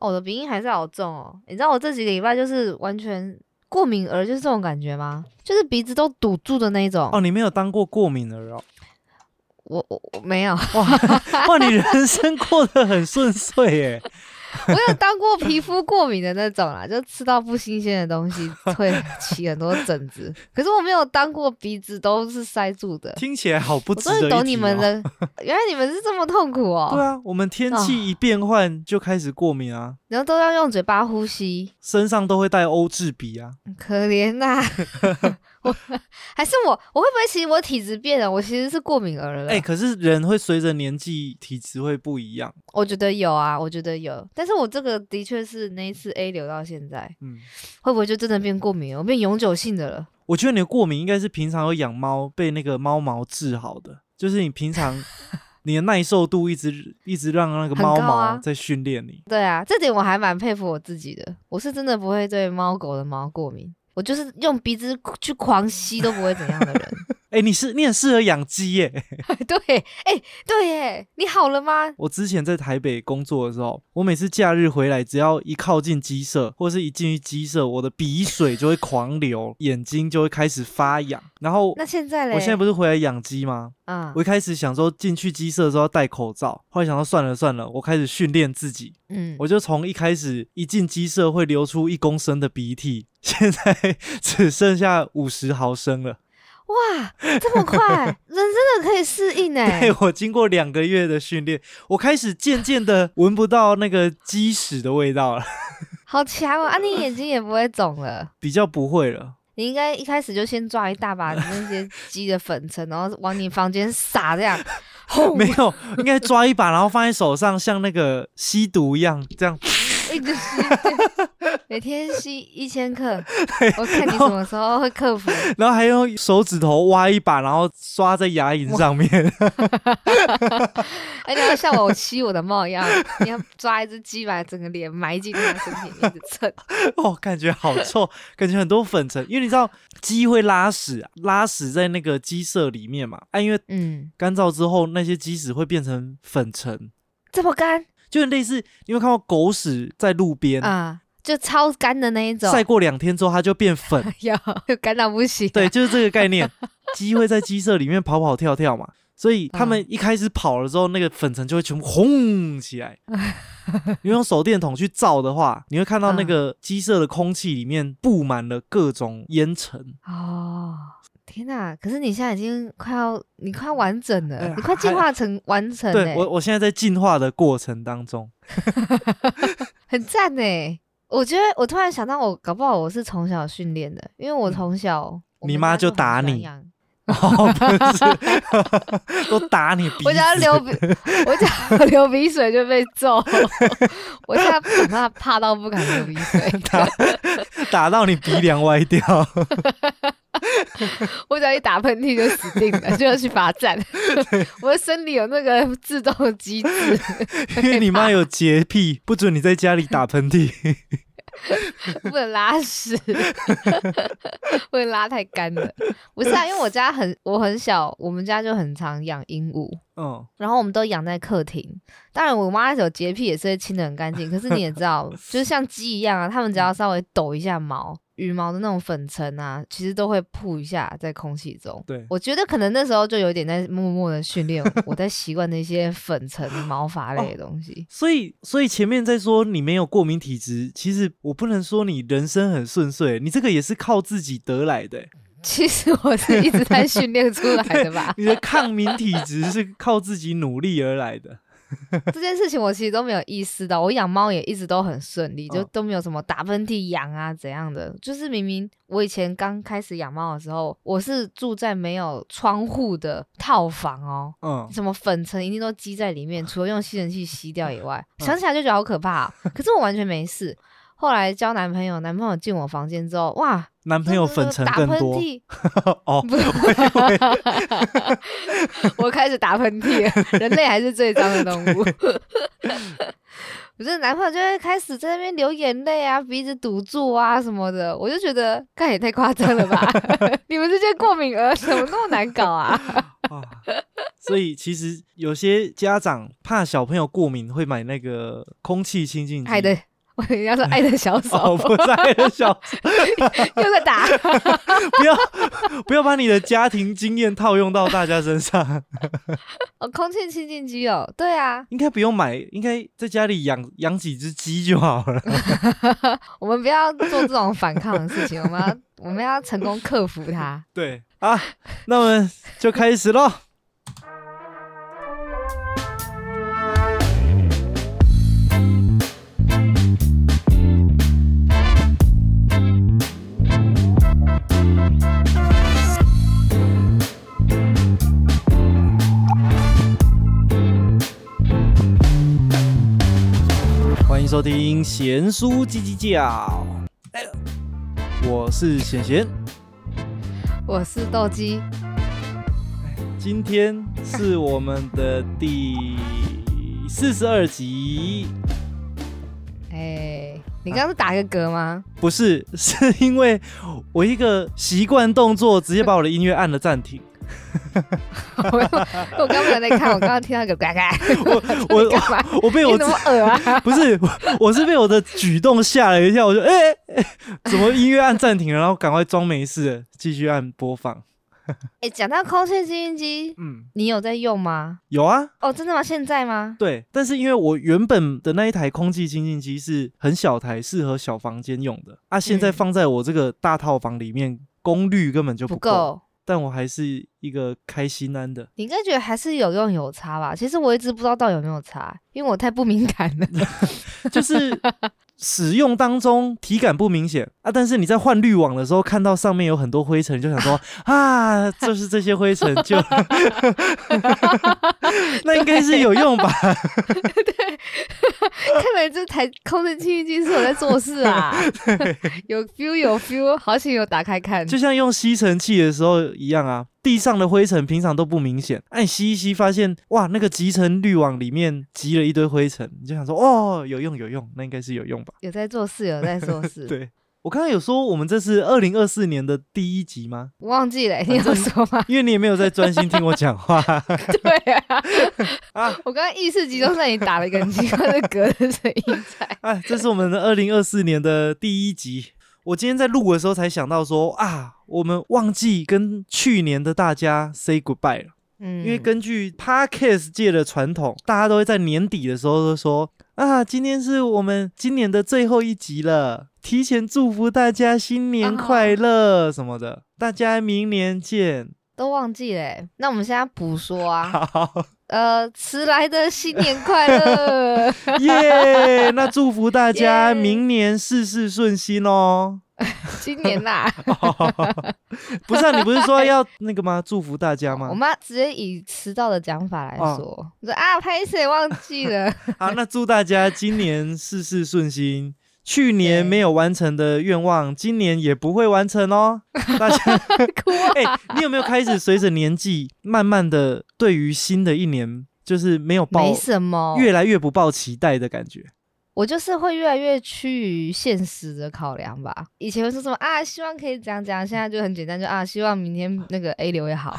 哦我的鼻音还是好重哦。你知道我这几个礼拜就是完全过敏儿，就是这种感觉吗？就是鼻子都堵住的那一种。哦，你没有当过过敏儿哦？我我我没有，哇 哇，你人生过得很顺遂耶！我有当过皮肤过敏的那种啦，就吃到不新鲜的东西 会起很多疹子。可是我没有当过鼻子都是塞住的。听起来好不我终于值得一提懂你们哦。的，原来你们是这么痛苦哦。对啊，我们天气一变换就开始过敏啊，然后都要用嘴巴呼吸，身上都会带欧制笔啊。可怜呐、我还是我，我会不会其实我体质变了？我其实是过敏儿了。哎、可是人会随着年纪体质会不一样。我觉得有啊，我觉得有。但是我这个的确是那一次 A 流到现在，嗯，会不会就真的变过敏了？我变永久性的了。我觉得你的过敏应该是平常有养猫被那个猫毛治好的，就是你平常你的耐受度一直一直让那个猫毛在训练你。对啊，这点我还蛮佩服我自己的。我是真的不会对猫狗的毛过敏，我就是用鼻子去狂吸都不会怎样的人。哎、你是你很适合养鸡耶！对，哎、对耶，你好了吗？我之前在台北工作的时候，我每次假日回来，只要一靠近鸡舍，或是一进去鸡舍，我的鼻水就会狂流，眼睛就会开始发痒。然后那现在嘞？我现在不是回来养鸡吗？啊我，一开始想说进去鸡舍的时候要戴口罩，后来想到算了算了，我开始训练自己，嗯，我就从一开始一进鸡舍会流出一公升的鼻涕，现在 只剩下五十毫升了。哇，这么快，人真的可以适应哎对。我经过两个月的训练，我开始渐渐的闻不到那个鸡屎的味道了，好强哦！啊，你眼睛也不会肿了。比较不会了。你应该一开始就先抓一大把那些鸡的粉尘，然后往你房间撒，这样，轰 没有，应该抓一把，然后放在手上，像那个吸毒一样，这样。一直吸，对每天吸一千克。我看你什么时候会克服。然后还用手指头挖一把，然后刷在牙龈上面。哎，你要像我吸我的猫一样，你要抓一只鸡把整个脸埋进它的身体里，蹭。哦，感觉好臭，感觉很多粉尘，因为你知道鸡会拉屎、啊，拉屎在那个鸡舍里面嘛，啊，因为嗯，干燥之后那些鸡屎会变成粉尘，这么干就很类似，你有没有看过狗屎在路边？啊，就超干的那一种。晒过两天之后，它就变粉，有，就 干到不行。对，就是这个概念。鸡会在鸡舍里面跑跑跳跳嘛，所以它嗯们一开始跑了之后，那个粉尘就会全部轰起来。你用手电筒去照的话，你会看到那嗯个鸡舍的空气里面布满了各种烟尘。哦，天哪！可是你现在已经快要，你快要完整了，哎你快进化成完成了，对我，我现在在进化的过程当中。很赞呢。我觉得我突然想到，我搞不好我是从小训练的，因为我从小、你妈就打你 哦，不是，都打你鼻子。我只要流鼻，我只要流鼻水就被揍。我现在长大怕到不敢流鼻水，打打到你鼻梁歪掉。我只要一打喷嚏就死定了，就要去罚站。我的身体有那个自动机制，因为你妈有洁癖，不准你在家里打喷嚏。不能拉屎，不能拉太干了。不是啊，因为我家很我很小，我们家就很常养鹦鹉。嗯，然后我们都养在客厅，当然我妈有洁癖，也是会清的很干净。可是你也知道，就是像鸡一样啊，它们只要稍微抖一下毛，羽毛的那种粉尘啊，其实都会扑一下在空气中。对，我觉得可能那时候就有点在默默的训练我，在习惯那些粉尘、毛发类的东西。所以所以前面在说你没有过敏体质，其实我不能说你人生很顺遂，你这个也是靠自己得来的。其实我是一直在训练出来的吧。你的抗敏体质是靠自己努力而来的。这件事情我其实都没有意识到，我养猫也一直都很顺利，就嗯都没有什么打喷嚏、痒啊怎样的。就是明明我以前刚开始养猫的时候，我是住在没有窗户的套房哦，嗯，什么粉尘一定都积在里面，除了用吸尘器吸掉以外，嗯想起来就觉得好可怕、哦。可是我完全没事。后来交男朋友，男朋友进我房间之后，哇，男朋友粉尘更多嚏，哦，不，我开始打喷嚏了。人类还是最脏的动物。我这男朋友就会开始在那边流眼泪啊，鼻子堵住啊什么的，我就觉得，干也太夸张了吧！你们这些过敏儿怎么那么难搞啊？啊，所以其实有些家长怕小朋友过敏，会买那个空气清净机。害得我以为要说爱的小手，哦，不是爱的小手，又在打。不要不要把你的家庭经验套用到大家身上，哦，空气清净机哦，对啊，应该不用买，应该在家里养养几只鸡就好了。我们不要做这种反抗的事情，我们要我们要成功克服它。对啊，那我们就开始喽。收听贤叔叽叽叫，哎我是贤贤。我是斗鸡，今天是我们的第四十二集，哎，你刚刚是打个嗝吗？不是，是因为我一个习惯动作，直接把我的音乐按了暂停。我 我刚没有在看，我刚刚听到一个嘎嘎，我 我？我被我怎么耳啊？不是，我我是被我的举动吓了一跳，我就哎、哎怎么音乐按暂停了，然后赶快装没事，继续按播放。哎，讲到空气清新机，嗯，你有在用吗？有啊，哦，真的吗？现在吗？对，但是因为我原本的那一台空气清新机是很小台，适合小房间用的啊，现在嗯放在我这个大套房里面，功率根本就不。够。但我还是一个开心安的。你应该觉得还是有用有差吧？其实我一直不知道到底有没有差，因为我太不敏感了。就是使用当中体感不明显啊，但是你在换滤网的时候看到上面有很多灰尘，就想说 啊，就是这些灰尘就，那应该是有用吧？对看来这台空气清净机是我在做事啊，有 feel 有 feel，好险有打开看。就像用吸尘器的时候一样啊，地上的灰尘平常都不明显，哎、你吸一吸发现哇，那个集成滤网里面积了一堆灰尘，你就想说哦，有用有用，那应该是有用吧？有在做事，有在做事。对。我刚刚有说我们这是二零二四年的第一集吗？我忘记了，你有说吗？因为你也没有在专心听我讲话 对啊，啊。我刚刚意识集中在你打了一个很奇怪的嗝的声音在。哎，这是我们的二零二四年的第一集。我今天在录的时候才想到说啊，我们忘记跟去年的大家 say goodbye 了。嗯，因为根据 podcast 界的传统，大家都会在年底的时候都说啊，今天是我们今年的最后一集了，提前祝福大家新年快乐什么的，大家明年见。都忘记了欸。那我们现在补说啊，好呃，迟来的新年快乐。耶 那祝福大家明年事事顺心哦。今年啦，不是啊，你不是说要那个吗？祝福大家吗？我们直接以迟到的讲法来哦说，我说啊，拍谁忘记了？好，那祝大家今年事事顺心。去年没有完成的愿望，今年也不会完成哦。大家，哭啊！哎、你有没有开始随着年纪，慢慢的对于新的一年，就是没有抱没什么，越来越不抱期待的感觉？我就是会越来越趋于现实的考量吧。以前会说什么啊，希望可以这样这样，现在就很简单，就啊，希望明天那个 A 流也好。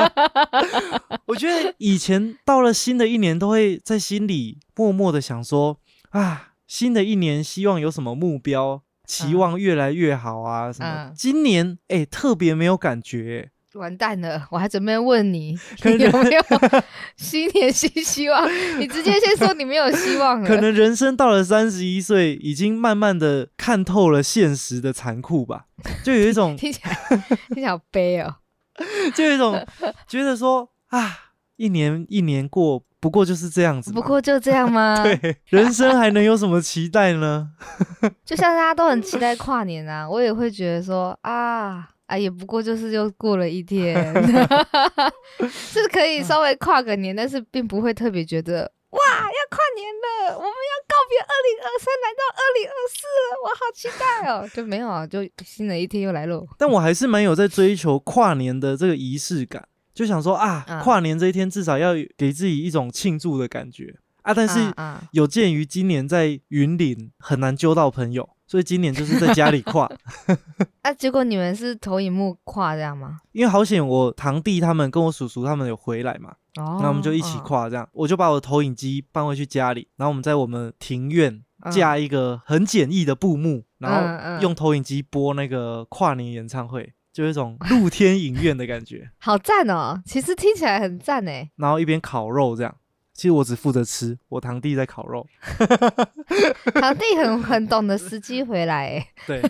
我觉得以前到了新的一年，都会在心里默默的想说啊，新的一年希望有什么目标，期望越来越好啊什么。嗯今年哎、特别没有感觉、完蛋了，我还准备问你你有没有新年新希望？你直接先说你没有希望了。可能人生到了三十一岁，已经慢慢的看透了现实的残酷吧，就有一种，听起来听起来好悲哦。就有一种觉得说啊，一年一年过，不过就是这样子。不过就这样吗？，对，人生还能有什么期待呢？就像大家都很期待跨年啊，我也会觉得说啊啊，也不过就是又过了一天，是可以稍微跨个年，但是并不会特别觉得哇要跨年了，我们要告别二零二三，来到二零二四，我好期待哦。就没有啊，就新的一天又来喽。但我还是蛮有在追求跨年的这个仪式感，就想说啊，嗯跨年这一天至少要给自己一种庆祝的感觉啊。但是有鉴于今年在云林很难揪到朋友，所以今年就是在家里跨。啊，结果你们是投影幕跨这样吗？因为好险，我堂弟他们跟我叔叔他们有回来嘛，哦，那我们就一起嗯。跨这样。我就把我的投影机搬回去家里，然后我们在我们庭院嗯架一个很简易的布幕，然后嗯嗯用投影机播那个跨年演唱会，就有一种露天影院的感觉。好赞哦！其实听起来很赞哎。然后一边烤肉这样。其实我只负责吃，我堂弟在烤肉。堂弟很很懂得时机回来哎。对，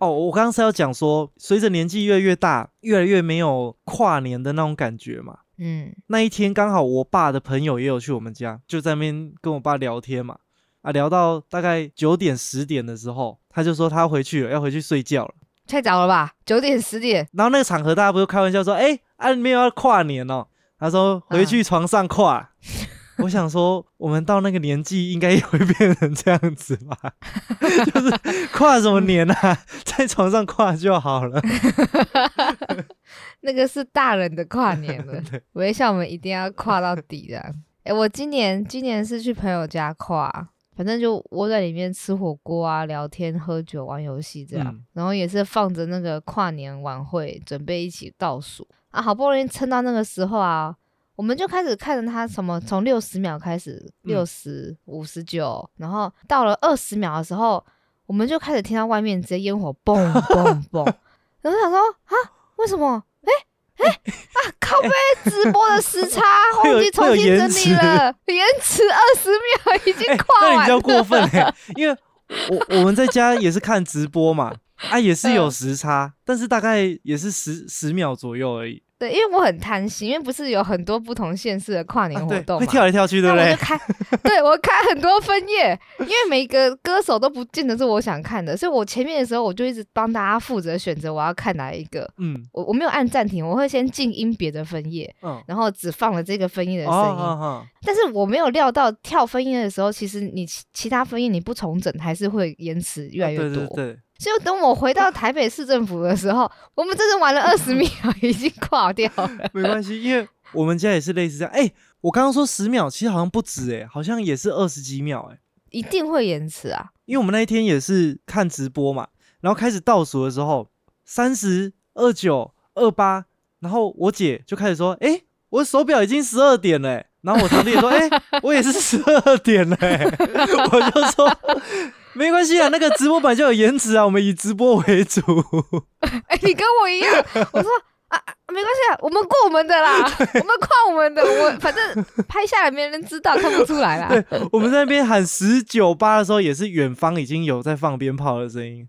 哦，我刚刚是要讲说，随着年纪越来越大，越来越没有跨年的那种感觉嘛。嗯那一天刚好我爸的朋友也有去我们家，就在那边跟我爸聊天嘛。啊，聊到大概九点十点的时候，他就说他回去了，要回去睡觉了。太早了吧？九点十点。然后那个场合大家不是开玩笑说，哎、啊，没有要跨年哦。他说回去床上跨。我想说，我们到那个年纪应该也会变成这样子吧，就是跨什么年啊，在床上跨就好了。那个是大人的跨年了对，微笑我们一定要跨到底的。哎、我今年今年是去朋友家跨，反正就窝在里面吃火锅啊、聊天、喝酒、玩游戏这样，嗯然后也是放着那个跨年晚会，准备一起倒数啊，好不容易撑到那个时候啊。我们就开始看着他什么，从六十秒开始，嗯六十五十九，然后到了二十秒的时候，我们就开始听到外面直接烟火嘣嘣嘣，然后想说啊，为什么？哎哎啊，靠背直播的时差，会有忘记重新整理了，延迟二十秒已经 哎、跨完了。那你比较过分哎、因为我我们在家也是看直播嘛，啊，也是有嗯时差，但是大概也是十十秒左右而已。对，因为我很贪心，因为不是有很多不同县市的跨年活动嘛，会跳来跳去，对不对？那我就开，对我开很多分页，因为每个歌手都不见得是我想看的，所以我前面的时候我就一直帮大家负责选择我要看哪一个。嗯我我没有按暂停，我会先静音别的分页，嗯，然后只放了这个分页的声哦音。哦哦但是我没有料到跳分页的时候，其实你其其他分页你不重整，还是会延迟越来越多。对对对，所以等我回到台北市政府的时候，我们真的玩了 二十秒，已经垮掉了。没关系，因为我们家也是类似这样。哎、我刚刚说十秒，其实好像不止哎、好像也是二十几秒哎、一定会延迟啊！因为我们那一天也是看直播嘛，然后开始倒数的时候，三十二九二八，然后我姐就开始说：“哎、我的手表已经十二点了欸、然后我堂弟也说：“ 哎、我也是十二点嘞欸、我就说：“没关系啊，那个直播版就有延迟啊，我们以直播为主。哎、你跟我一样，我说啊，啊没关系啊，我们过我们的啦，我们跨我们的，我反正拍下来没人知道，看不出来啦。对，我们在那边喊十九八的时候，也是远方已经有在放鞭炮的声音。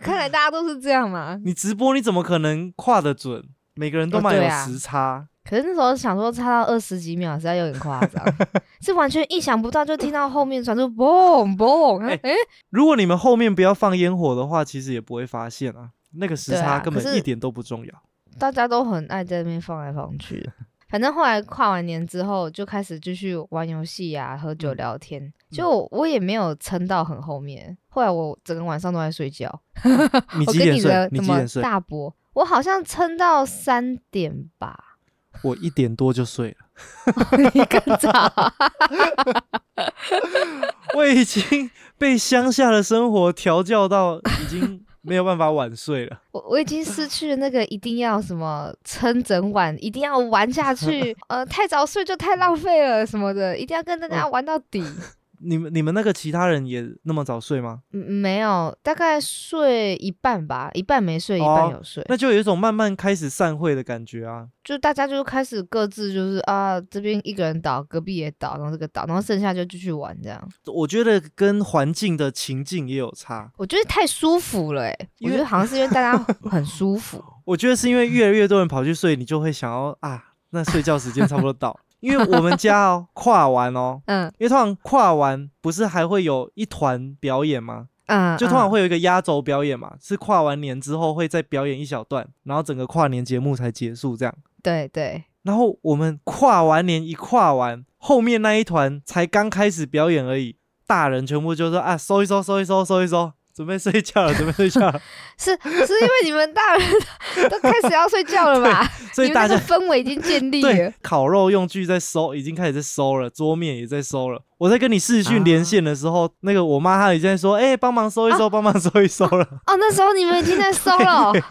看来大家都是这样嘛。你直播你怎么可能跨得准？每个人都蛮有时差。可是那时候想说差到二十几秒，实在有点夸张，是完全意想不到，就听到后面传出嘣嘣，哎、哎如果你们后面不要放烟火的话，其实也不会发现啊。那个时差根本一点都不重要。大家都很爱在那边放来放去。反正后来跨完年之后，就开始继续玩游戏呀、喝酒嗯聊天。就我也没有撑到很后面，后来我整个晚上都在睡觉。你几点睡你的？怎么你几点睡？大伯？我好像撑到三点吧。我一点多就睡了。你更早，我已经被乡下的生活调教到已经没有办法晚睡了。我我已经失去了那个一定要什么撑整晚，一定要玩下去，呃，太早睡就太浪费了什么的，一定要跟大家玩到底。你们你们那个其他人也那么早睡吗？嗯，没有，大概睡一半吧，一半没睡，一半哦有睡。那就有一种慢慢开始散会的感觉啊。就大家就开始各自就是啊，这边一个人倒，隔壁也倒，然后这个倒，然后剩下就继续玩这样。我觉得跟环境的情境也有差。我觉得太舒服了诶、我觉得好像是因为大家很舒服。我觉得是因为越来越多人跑去睡，你就会想要啊，那睡觉时间差不多到。因为我们家哦跨完哦，嗯因为通常跨完不是还会有一团表演吗？嗯，就通常嗯会有一个压轴表演嘛，是跨完年之后会再表演一小段，然后整个跨年节目才结束这样。对对，然后我们跨完年一跨完，后面那一团才刚开始表演而已，大人全部就说啊收一收收一收收一收，准备睡觉了，准备睡觉了。是是因为你们大人都开始要睡觉了吧？所以大家氛围已经建立对了。烤肉用具在收，已经开始在收了，桌面也在收了。我在跟你视讯连线的时候，那个我妈她已经在说，哎、帮忙收一收，帮、忙收一收了。哦，那时候你们已经在收了 哦。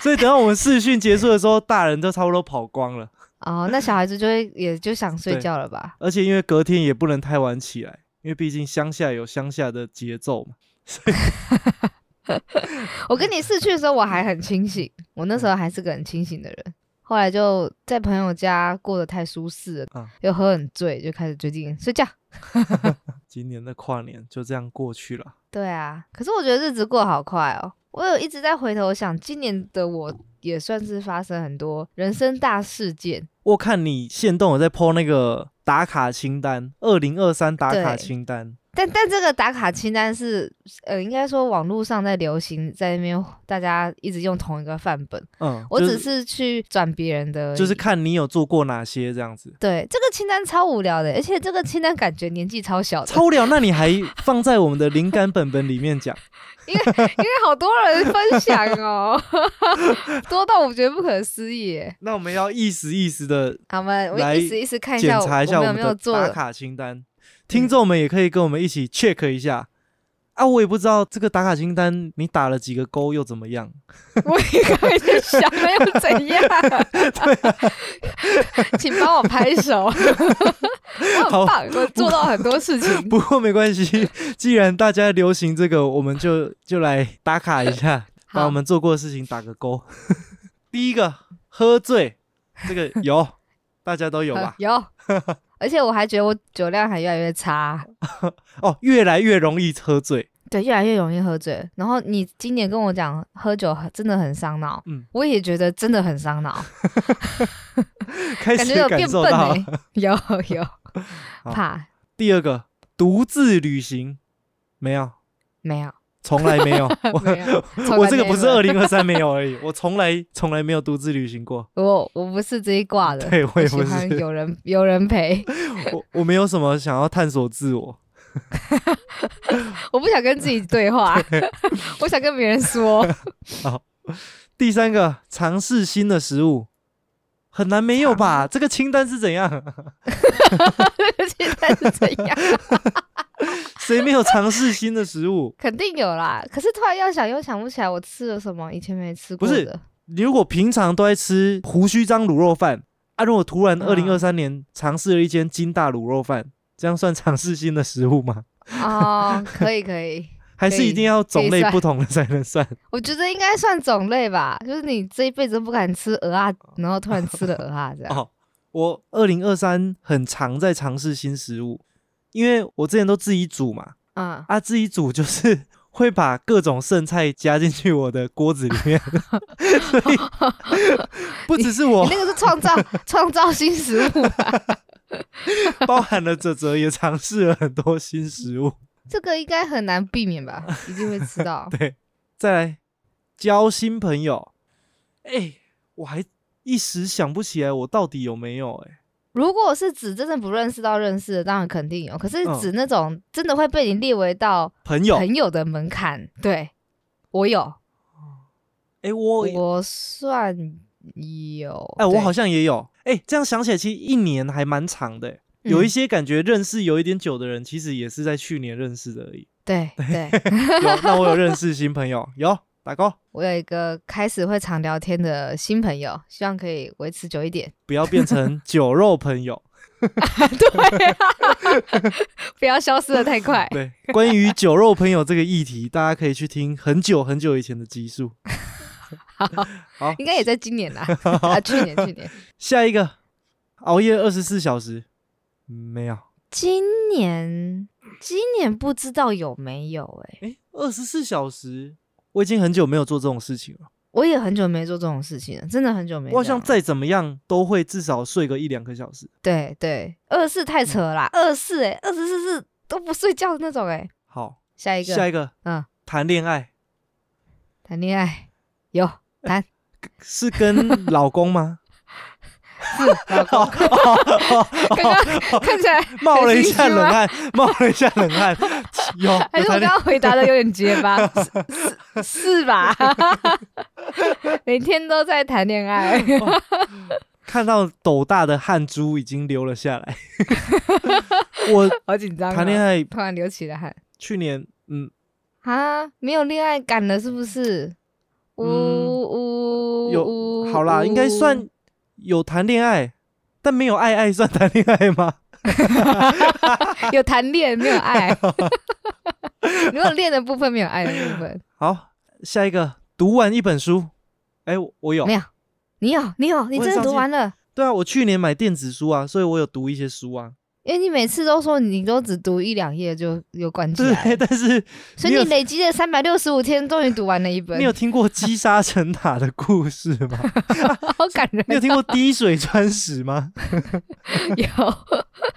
所以等到我们视讯结束的时候，大人都差不多跑光了。哦，那小孩子就会也就想睡对觉了吧？而且因为隔天也不能太晚起来，因为毕竟乡下有乡下的节奏嘛。我跟你逝去的时候，我还很清醒，我那时候还是个很清醒的人。后来就在朋友家过得太舒适了，嗯又喝很醉，就开始最近睡觉。今年的跨年就这样过去了。对啊，可是我觉得日子过得好快哦。我有一直在回头想，今年的我也算是发生很多人生大事件。我看你现动有在 po 那个打卡清单，二零二三打卡清单。但但这个打卡清单是，呃，应该说网络上在流行，在那边大家一直用同一个范本，嗯，我只是去转别人的，就是看你有做过哪些这样子。对这个清单超无聊的，而且这个清单感觉年纪超小的，超无聊，那你还放在我们的灵感本本里面讲？因为因为好多人分享哦，多到我觉得不可思议。那我们要意思意思的好，我们我来意思意思看一下我我们有查一下我们有没有做的打卡清单，听众们也可以跟我们一起 check 一下。啊，我也不知道这个打卡清单你打了几个勾又怎么样？我也刚才在想，了又怎样？请帮我拍手，我好很棒，我做到很多事情。不过没关系，既然大家流行这个，我们就就来打卡一下，把我们做过的事情打个勾。第一个，喝醉，这个有，大家都有吧？呃有，而且我还觉得我酒量还越来越差，哦，越来越容易喝醉。对，越来越容易喝醉。然后你今年跟我讲喝酒很真的很伤脑，嗯。我也觉得真的很伤脑，开始感觉有变笨 哎、有有，怕。第二个，独自旅行，没有，没有从来没有。我有，我这个不是二零二三没有而已，我从来从来没有独自旅行过。我我不是这一挂的，对我也不是，欢有人 有人陪，我我没有什么想要探索自我。我不想跟自己对话，我想跟别人说。好第三个，尝试新的食物，很难没有吧？这个清单是怎样？清单是怎样？谁没有尝试新的食物？肯定有啦，可是突然要想又想不起来我吃了什么以前没吃过不是的。你如果平常都在吃胡须章卤肉饭啊，如果突然二零二嗯三年尝试了一间金大卤肉饭，这样算尝试新的食物吗？哦，可以可以，还是一定要种类不同的才能算？我觉得应该算种类吧，就是你这一辈子都不敢吃鹅啊，然后突然吃了鹅啊，这样。哦，我二零二三很常在尝试新食物，因为我之前都自己煮嘛，嗯，啊，自己煮就是 会把各种剩菜加进去我的锅子里面，所以 不只是我你，那个是创造 创造新食物吧，包含了哲哲也尝试了很多新食物。这个应该很难避免吧，一定会吃到。对，再来交新朋友，哎、我还一时想不起来我到底有没有哎、如果是指真的不认识到认识的，当然肯定有。可是嗯指那种真的会被你列为到朋友，哎、朋友的门槛，对我有，哎我我算有。哎、我好像也有。哎、这样想起来，其实一年还蛮长的欸、有一嗯些感觉认识有一点久的人，其实也是在去年认识的而已。对对，有，那我有认识新朋友，有打勾，我有一个开始会常聊天的新朋友，希望可以维持久一点。不要变成酒肉朋友。对、啊，不要消失的太快。对，关于酒肉朋友这个议题，大家可以去听很久很久以前的集数。好，应该也在今年啦，啊，去年去年，下一个，熬夜二十四小时，嗯没有。今年今年不知道有没有哎、哎，二十四小时，我已经很久没有做这种事情了。我也很久没做这种事情了，真的很久没。我好像再怎么样都会至少睡个一两个小时。对对，二四太扯了啦，二四哎，二十四是都不睡觉的那种哎。好，下一个，下一个，嗯，谈恋爱谈恋爱有谈是跟老公吗？是老公，刚刚看起来冒了一下冷汗，冒了一下冷汗。有，还是我刚刚回答的有点结巴，是吧？每天都在谈恋爱，看到斗大的汗珠已经流了下来。我好紧张、哦。谈恋爱突然流起了汗去年，嗯，啊，没有恋爱感了是不是？呜呜，有呜好啦，应该算有谈恋爱，但没有爱爱算谈恋爱吗？有谈恋没有爱，如果恋的部分没有爱的部分，好，下一个，读完一本书。哎，我有没有？你有，你有，你真的读完了？对啊，我去年买电子书啊，所以我有读一些书啊。因为你每次都说你都只读一两页就有关起来，对，但是所以你累积了三百六十五天，终于读完了一本。你有听过积沙成塔的故事吗？好感人。你有听过滴水穿石吗？有。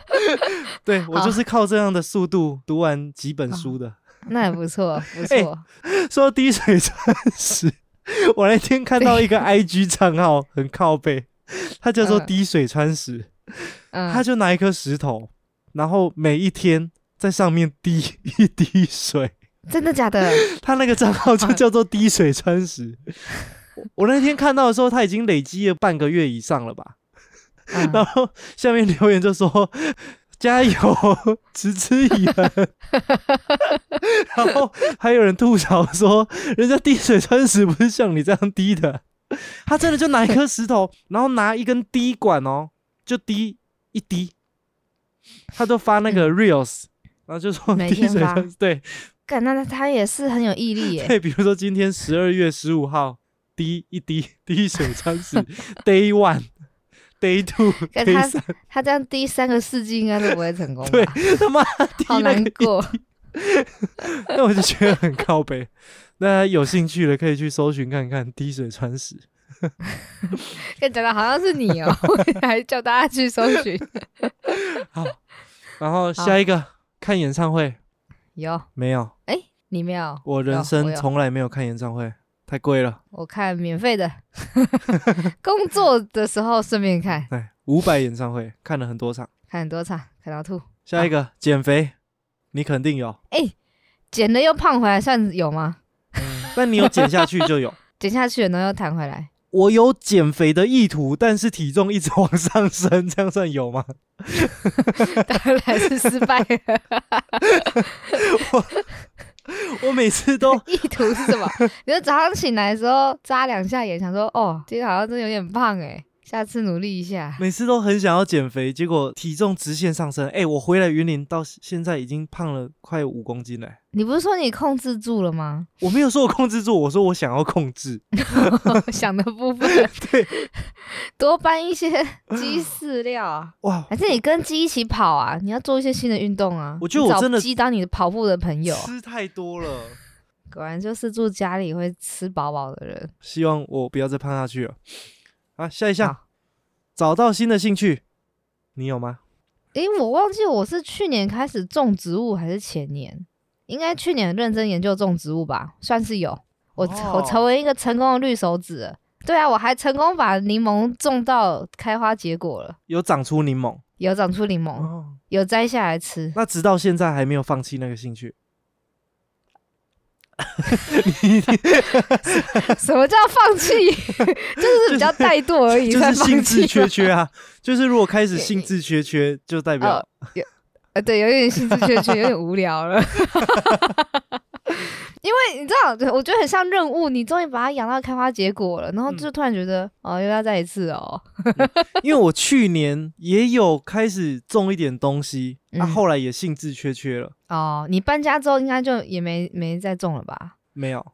对我就是靠这样的速度读完几本书的。那也不错，不 错。说滴水穿石，我那天看到一个 IG 账号很靠背，它叫做滴水穿石。他就拿一颗石头，然后每一天在上面滴一滴水，真的假的？他那个账号就叫做滴水穿石。我那天看到的时候，他已经累积了半个月以上了吧？然后下面留言就说：“加油，持之以恒。”然后还有人吐槽说：“人家滴水穿石不是像你这样滴的，他真的就拿一颗石头，然后拿一根滴管哦。”就滴一滴，他都发那个 reels，然后就说滴水穿对，干那他也是很有毅力耶。对，比如说今天十二月十五号，滴一滴 滴水穿石，day one，day two，day 三，他这样滴三个世纪应该都不会成功。对，他妈好难过。那我就觉得很靠背，那有兴趣的可以去搜寻看看滴水穿石。跟讲的好像是你哦，还叫大家去搜寻。好，然后下一个看演唱会有没有？哎，你没有？我人生从来没有看演唱会，太贵了。我看免费的，工作的时候顺便看。对，五百演唱会看了很多场，看很多场，看到吐。下一个减肥，你肯定有。哎，减了又胖回来，算有吗？但你有减下去就有，减下去然后又弹回来。我有减肥的意图，但是体重一直往上升，这样算有吗？当然是失败了。我我每次都 意图是什么？你说早上醒来的时候眨两下眼，想说哦，今天好像真的有点胖哎。下次努力一下。每次都很想要减肥，结果体重直线上升。哎，我回来云林到现在已经胖了快五公斤了。你不是说你控制住了吗？我没有说我控制住，我说我想要控制。想的部分，对，多搬一些鸡饲料啊。哇，还是你跟鸡一起跑啊？你要做一些新的运动啊。我觉得我真的鸡当你的跑步的朋友。吃太多了，果然就是住家里会吃饱饱的人。希望我不要再胖下去了。啊，下一项，找到新的兴趣，你有吗？诶，我忘记我是去年开始种植物还是前年，应该去年认真研究种植物吧，算是有。我我成为一个成功的绿手指，对啊，我还成功把柠檬种到开花结果了，有长出柠檬，有长出柠檬，有摘下来吃。那直到现在还没有放弃那个兴趣。什么叫放弃？就是比较怠惰而已，就是 兴致缺缺啊。就是如果开始兴致缺缺，就代表有呃，对，有点兴致缺缺，有点无聊了。因为你知道，我觉得很像任务，你终于把它养到开花结果了，然后就突然觉得哦，又要再一次哦。因为我去年也有开始种一点东西，那后来也兴致缺缺了。哦，你搬家之后应该就也没没再种了吧？没有。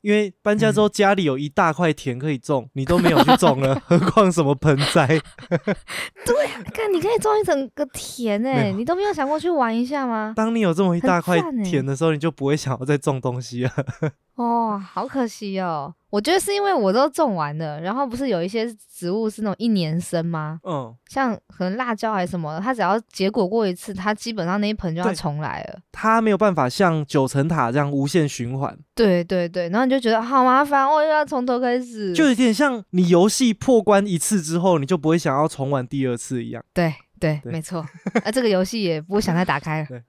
因为搬家之后家里有一大块田可以种，你都没有去种了，何况什么盆栽？对，看你可以种一整个田哎，你都没有想过去玩一下吗？当你有这么一大块田的时候，你就不会想要再种东西了。哦，好可惜哦。我觉得是因为我都种完了，然后不是有一些植物是那种一年生吗？嗯，像可能辣椒还是什么，它只要结果过一次，它基本上那一盆就要重来了。它没有办法像九层塔这样无限循环。对对对，然后你就觉得好麻烦，我又要从头开始，就有点像你游戏破关一次之后，你就不会想要重玩第二次一样。对对，没错。那这个游戏也不会想再打开了。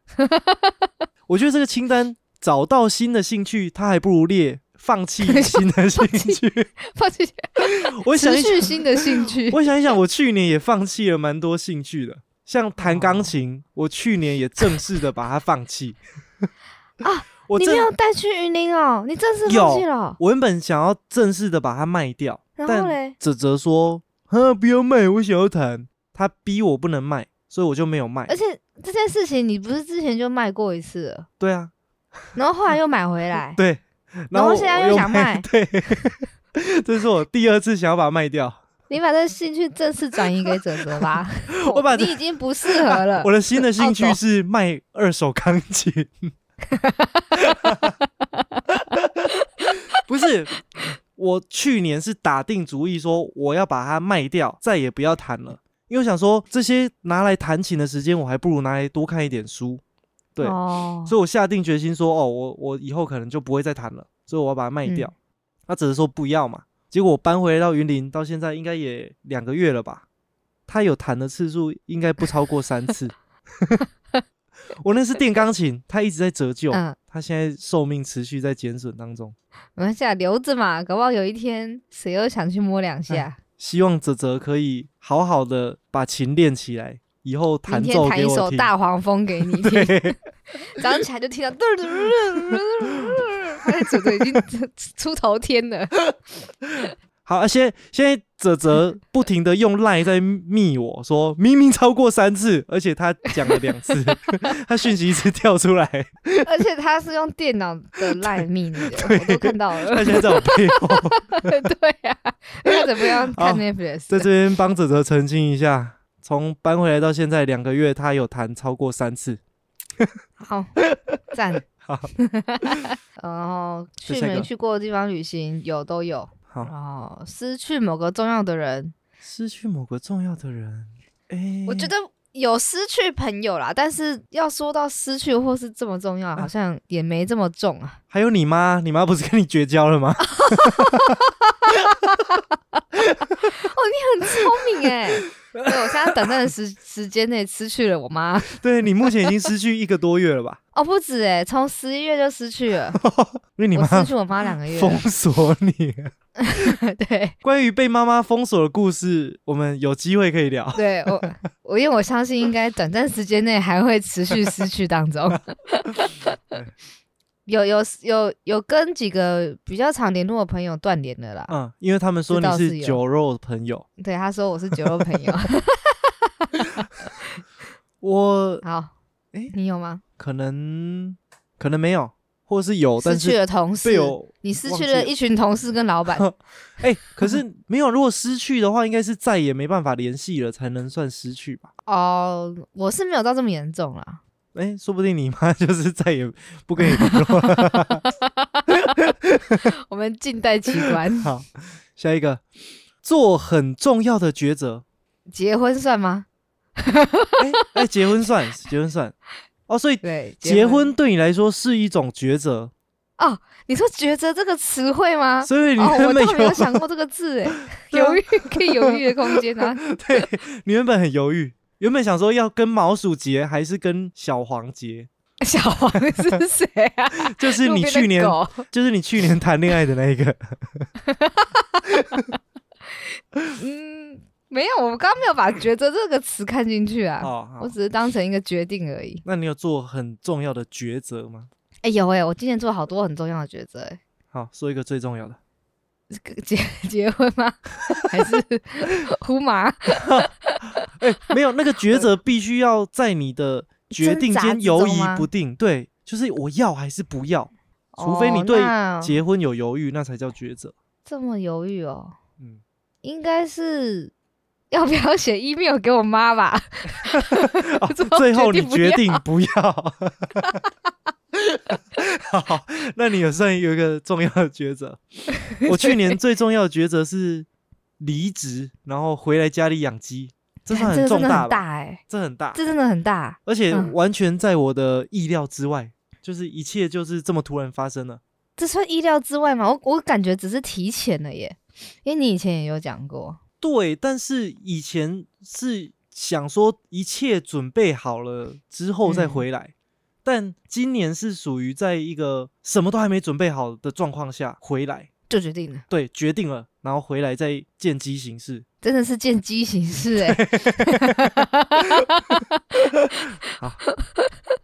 我觉得这个清单找到新的兴趣，他还不如列。放弃 新的兴趣，放弃，我想一想新的兴趣。我想一想，我去年也放弃了蛮多兴趣的，像弹钢琴，我去年也正式的把它放弃。啊，我你没有带去云林哦？你正式放弃了？我原本想要正式的把它卖掉，然后嘞，泽泽说：“哼，不要卖，我想要弹。”他逼我不能卖，所以我就没有卖而。且这件事情你不是之前就卖过一次了，对啊，然后后来又买回来，对，后然后现在又又想卖对，这是我第二次想要把它卖掉。你把这兴趣正式转移给哲哲吧。我把你已经不适合了我。的新的兴趣是卖二手钢琴。不是，我去年是打定主意说我要把它卖掉，再也不要弹了。因为我想说，这些拿来弹琴的时间，我还不如拿来多看一点书。对哦，所以我下定决心说，哦，我我以后可能就不会再弹了，所以我要把它卖掉。他只是说不要嘛，结果我搬回来到云林，到现在应该也两个月了吧。他有弹的次数应该不超过三次。我那是电钢琴，它一直在折旧，嗯，它现在寿命持续在减损当中。没关系啊，留着嘛，搞不好有一天谁又想去摸两下，希望泽泽可以好好的把琴练起来，以后明弹奏天弹一。首大黄蜂给你 听，对，早上起来就听到，发现哲哲已经出头天了。好，啊、现在现在泽泽不停的用赖在密我说，明明超过三次，而且他讲了两次，他讯息一直跳出来，而且他是用电脑的赖密你的，我都看到了。他现在在我背后，对呀、啊，那怎么样看好 Netflix？在这边帮泽泽澄清一下，从搬回来到现在两个月，他有谈超过三次。好 赞。好，然后去没去过的地方旅行有都有。好，然后失去某个重要的人，失去某个重要的人，哎，我觉得有失去朋友啦，但是要说到失去或是这么重要，好像也没这么重啊。还有你妈，你妈不是跟你绝交了吗？哦，你很聪明哎、对，我现在短暂的时 时间内失去了我妈。对你目前已经失去一个多月了吧？哦，不止哎、从十一月就失去了，因为你妈我失去我妈两个月。封锁你。对关于被妈妈封锁的故事，我们有机会可以聊。对，我我因为我相信应该短暂时间内还会持续失去当中。有有有有跟几个比较常联络的朋友断联了啦。嗯，因为他们说你是酒肉朋友，对，他说我是酒肉朋友。我 好，诶你有吗？可能可能没有，或是有，但失去是了同事你失去了一群同事跟老板。哎、可是没有。如果失去的话，应该是再也没办法联系了，才能算失去吧？哦，我是没有到这么严重啦。哎、说不定你妈 就是再也不跟你联络了。我们静待其观。好，下一个，做很重要的抉择。结婚算吗？哎、哎、结婚算，结婚算。哦，所以对，结婚对你来说是一种抉择，哦，你说“抉择”这个词汇吗？所以你哦，我原本倒没有想过这个字，哎，犹豫可以犹豫的空间啊。对你原本很犹豫，原本想说要跟毛鼠结还是跟小黄结，小黄是谁啊？就是你去年 就是你去年谈恋爱的那一个。嗯，没有，我刚刚没有把“抉择”这个词看进去啊，哦，我只是当成一个决定而已。那你有做很重要的抉择吗？哎、有哎、我今年做好多很重要的抉择、哎，好，说一个最重要的。这个结 结婚吗？还是 呼麻？哎、没有那个抉择必须要在你的决定间犹疑不定，对，就是我要还是不要，除非你对结婚有犹豫，那才叫抉择。这么犹豫哦，嗯，应该是要不要写 email 给我妈吧？哦最后你决定不要。好，那你有算有一个重要的抉择。我去年最重要的抉择是离职，然后回来家里养鸡，这算很重大吧？大哎、这很大，这真的很大。而且嗯完全在我的意料之外，就是一切就是这么突然发生了。这算意料之外吗？我我感觉只是提前了耶，因为你以前也有讲过。对，但是以前是想说一切准备好了之后再嗯回来，但今年是属于在一个什么都还没准备好的状况下回来，就决定了，对，决定了，然后回来再见机行事。真的是见机行事哎。好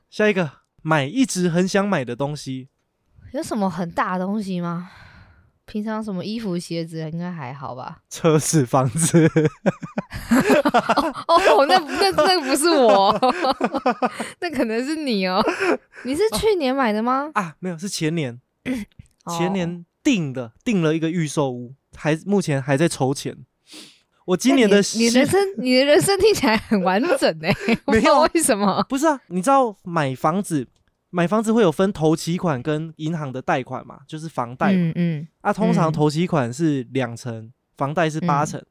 下一个，买一直很想买的东西，有什么很大的东西吗？平常什么衣服、鞋子应该还好吧？车子、房子，哦，那那那不是我，那可能是你哦。你是去年买的吗？啊，没有，是前年，前哦年订的，订了一个预售屋，还目前还在筹钱。我今年的你你人生 你的人生听起来很完整哎，我 不没知道有为什么。不是啊，你知道买房子，买房子会有分头期款跟银行的贷款嘛，就是房贷嘛。嗯嗯。啊，通常嗯。头期款是两成，房贷是八嗯。成。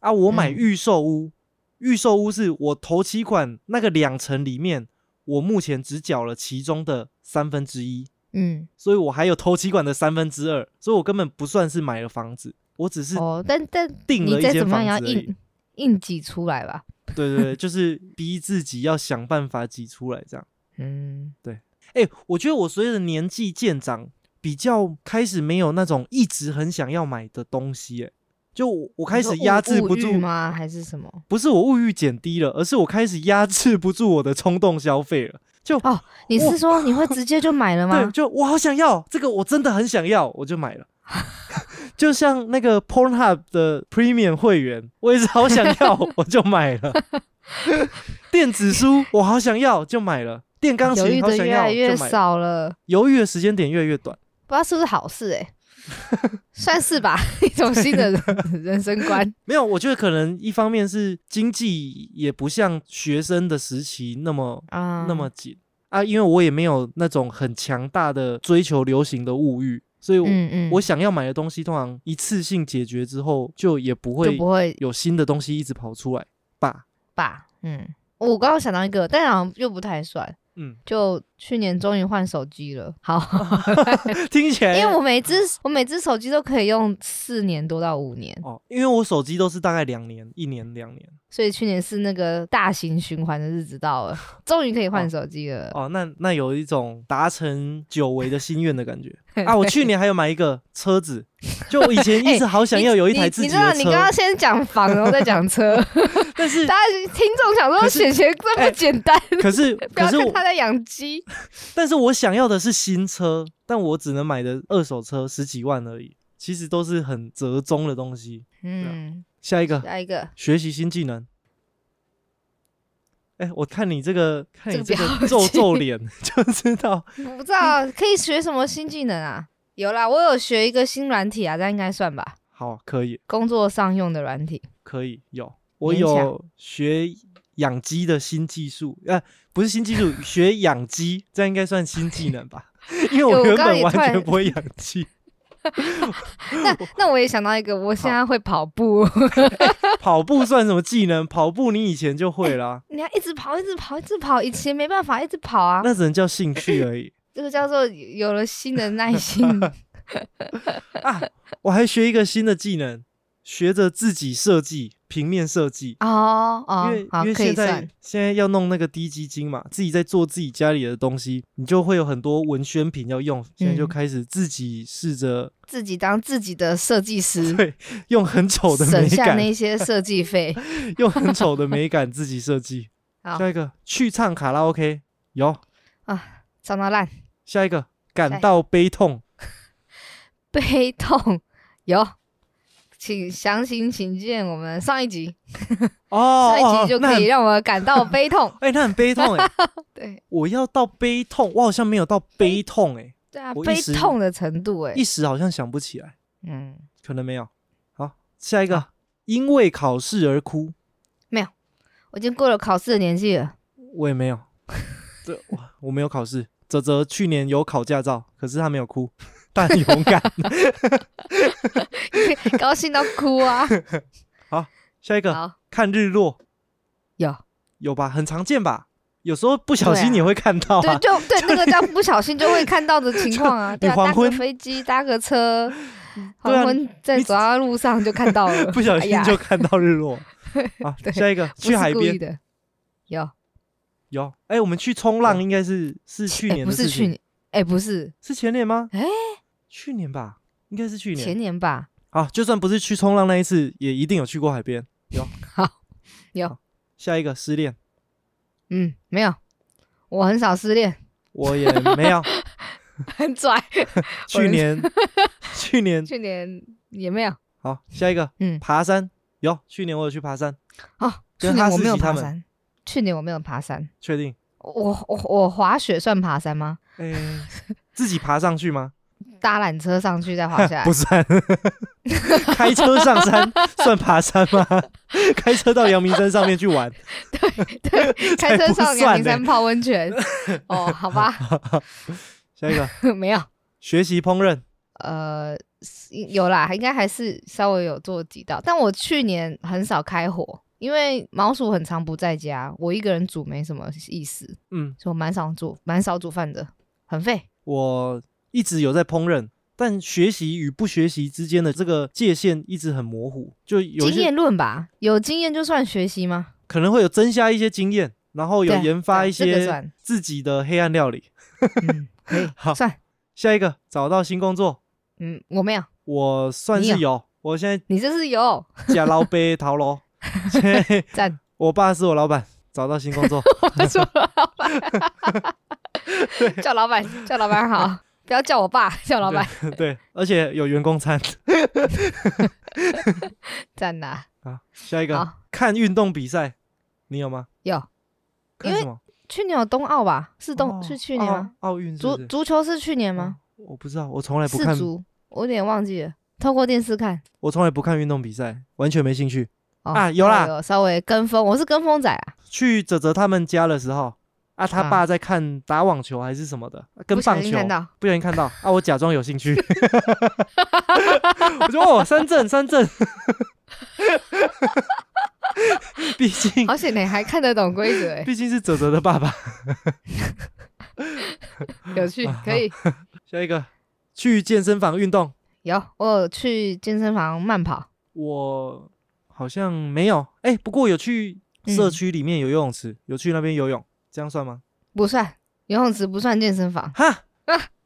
啊，我买嗯预售屋，预售屋是我头期款那个两成里面，我目前只缴了其中的三分之一，嗯，所以我还有头期款的三分之二，所以我根本不算是买了房子，我只是哦，但但订了一间房子硬硬挤出来吧。对对对，就是逼自己要想办法挤出来这样。嗯，哎、我觉得我随着年纪渐长，比较开始没有那种一直很想要买的东西、哎，就我我开始压制不住，吗？还是什么？不是我物欲减低了，而是我开始压制不住我的冲动消费了。就哦你是说你会直接就买了吗 对，吗？就我好想要这个，我真的很想要，我就买了。就像那个 Pornhub 的 Premium 会员，我也是好想要，我就买了。电子书我好想要，就买了。电钢犹好想要，的越来越。少了，犹豫的时间点越来越短。不知道是不是好事哎、算是吧，一种新的人 人生观。没有，我觉得可能一方面是经济也不像学生的时期那么啊，那么紧啊，因为我也没有那种很强大的追求流行的物欲，所以我,、嗯嗯，我想要买的东西，通常一次性解决之后，就也不就会不会有新的东西一直跑出来吧。吧？嗯，我刚刚想到一个，但好像又不太算。嗯，就去年终于换手机了，好，听起来因为我每只我每只手机都可以用四年多到五年，哦，因为我手机都是大概两年，一年两年。所以去年是那个大型循环的日子到了，终于可以换手机了。哦，那那有一种达成久违的心愿的感觉 啊！我去年还有买一个车子，就我以前 一直好想要有一台你自己的车，你知道你刚刚先讲房，然后再讲车，但是大家听众想说选钱这么简单，可是不可是我要看他在养鸡。但是我想要的是新车，但我只能买的二手车十几万而已，其实都是很折中的东西。嗯，下一个，下一个学习新技能。哎、我看你这个，看你这这个皱皱脸，就知道我不知道可以学什么新技能啊？有啦，我有学一个新软体啊，这样应该算吧？好，可以，工作上用的软体。可以，有，我有学养鸡的新技术，呃，不是新技术，学养鸡，这样应该算新技能吧？因为我我原本完全不会养鸡，那那我也想到一个，我现在会跑步，跑步算什么技能？跑步你以前就会啦、你要一直跑，一直跑，一直跑，以前没办法一直跑啊。那只能叫兴趣而已 这个叫做有了新的耐心。啊！我还学一个新的技能，学着自己设计平面设计。哦哦因为，因为现在。现在要弄那个低基金嘛，自己在做自己家里的东西，你就会有很多文宣品要用，现在就嗯开始自己试着自己当自己的设计师，对用很丑的美省下感，那些设计费。用很丑的美感自己设计。下一个去唱卡拉 OK 有啊，唱到烂，下一个感到悲痛，悲痛有，请详情请见我们上一集，哦，上一集就可以让我感到悲痛。哎、那很悲痛哎、对我要到悲痛，我好像没有到悲痛哎、对啊，悲痛的程度哎一，时好像想不起来，嗯，可能没有。好，下一个，因为考试而哭，没有我已经过了考试的年纪了。我也没有。对，我我没有考试。泽泽去年有考驾照，可是他没有哭，他很勇敢。高兴到哭啊！好下一个，看日落，有，有吧？很常见吧？有时候不小心也会看到对，啊。就对那个叫不小心就会看到的情况啊。对啊，搭个黄昏飞机，搭个车，黄昏在走到路上就看到了，不小心就看到日落。下一个去海边的，有有。哎，我们去冲浪应该是是去哎年的事情，不是去年，哎，不是是前年吗？哎去年吧，应该是去年。前年吧？好，就算不是去冲浪那一次，也一定有去过海边。有 好，有，下一个失恋，嗯，没有，我很少失恋，我也没有。很拽。去年，去年去年也没有好，下一个嗯爬山有，去年我有去爬山，哦，去年我没有爬山，去年我没有爬山。确定？我我我滑雪算爬山吗？诶，自己爬上去吗？搭缆车上去再滑下来 不，算，开车上山算爬山吗？开车到阳明山上面去玩，对对，开车上阳明山泡温泉。哦，好吧，下一个没有。学习烹饪，呃，有啦，应该还是稍微有做几道，但我去年很少开火，因为毛鼠很常不在家，我一个人煮没什么意思，嗯，所以我蛮少煮，蛮少煮饭的，很废。我一直有在烹饪，但学习与不学习之间的这个界限一直很模糊，就有经验论吧，有经验就算学习吗？可能会有增加一些经验，然后有研发一些自己的黑暗料理。嗯，可以好算。下一个找到新工作，嗯，我没有，我算是有，我现在你这是有假老杯逃楼，赞，我爸是我老板，找到新工作。我说老板，叫老板，叫老板好，不要叫我爸，叫老板，对，而且有员工餐赞呐，啊。下一个，看运动比赛，你有吗？有。因为看什么？去年有冬奥吧？是冬、哦是去年吗？奥奥运足足球是去年吗？哦我不知道，我从来不看，足，我有点忘记了。透过电视看我从来不看运动比赛，完全没兴趣。哦啊有啦有稍微跟风，我是跟风仔啊，去泽泽他们家的时候，啊，他啊爸在看打网球还是什么的，跟棒球，心看到，不小心看到啊，我假装有兴趣，我说哦，三振三振，毕竟而且你还看得懂规则，哎毕竟是泽泽的爸爸。有趣，可以。下一个去健身房运动，有，我有去健身房慢跑，我好像没有，哎、不过有去社嗯。区里面有游泳池，有去那边游泳，这样算吗？不算游泳池，不算健身房。哈，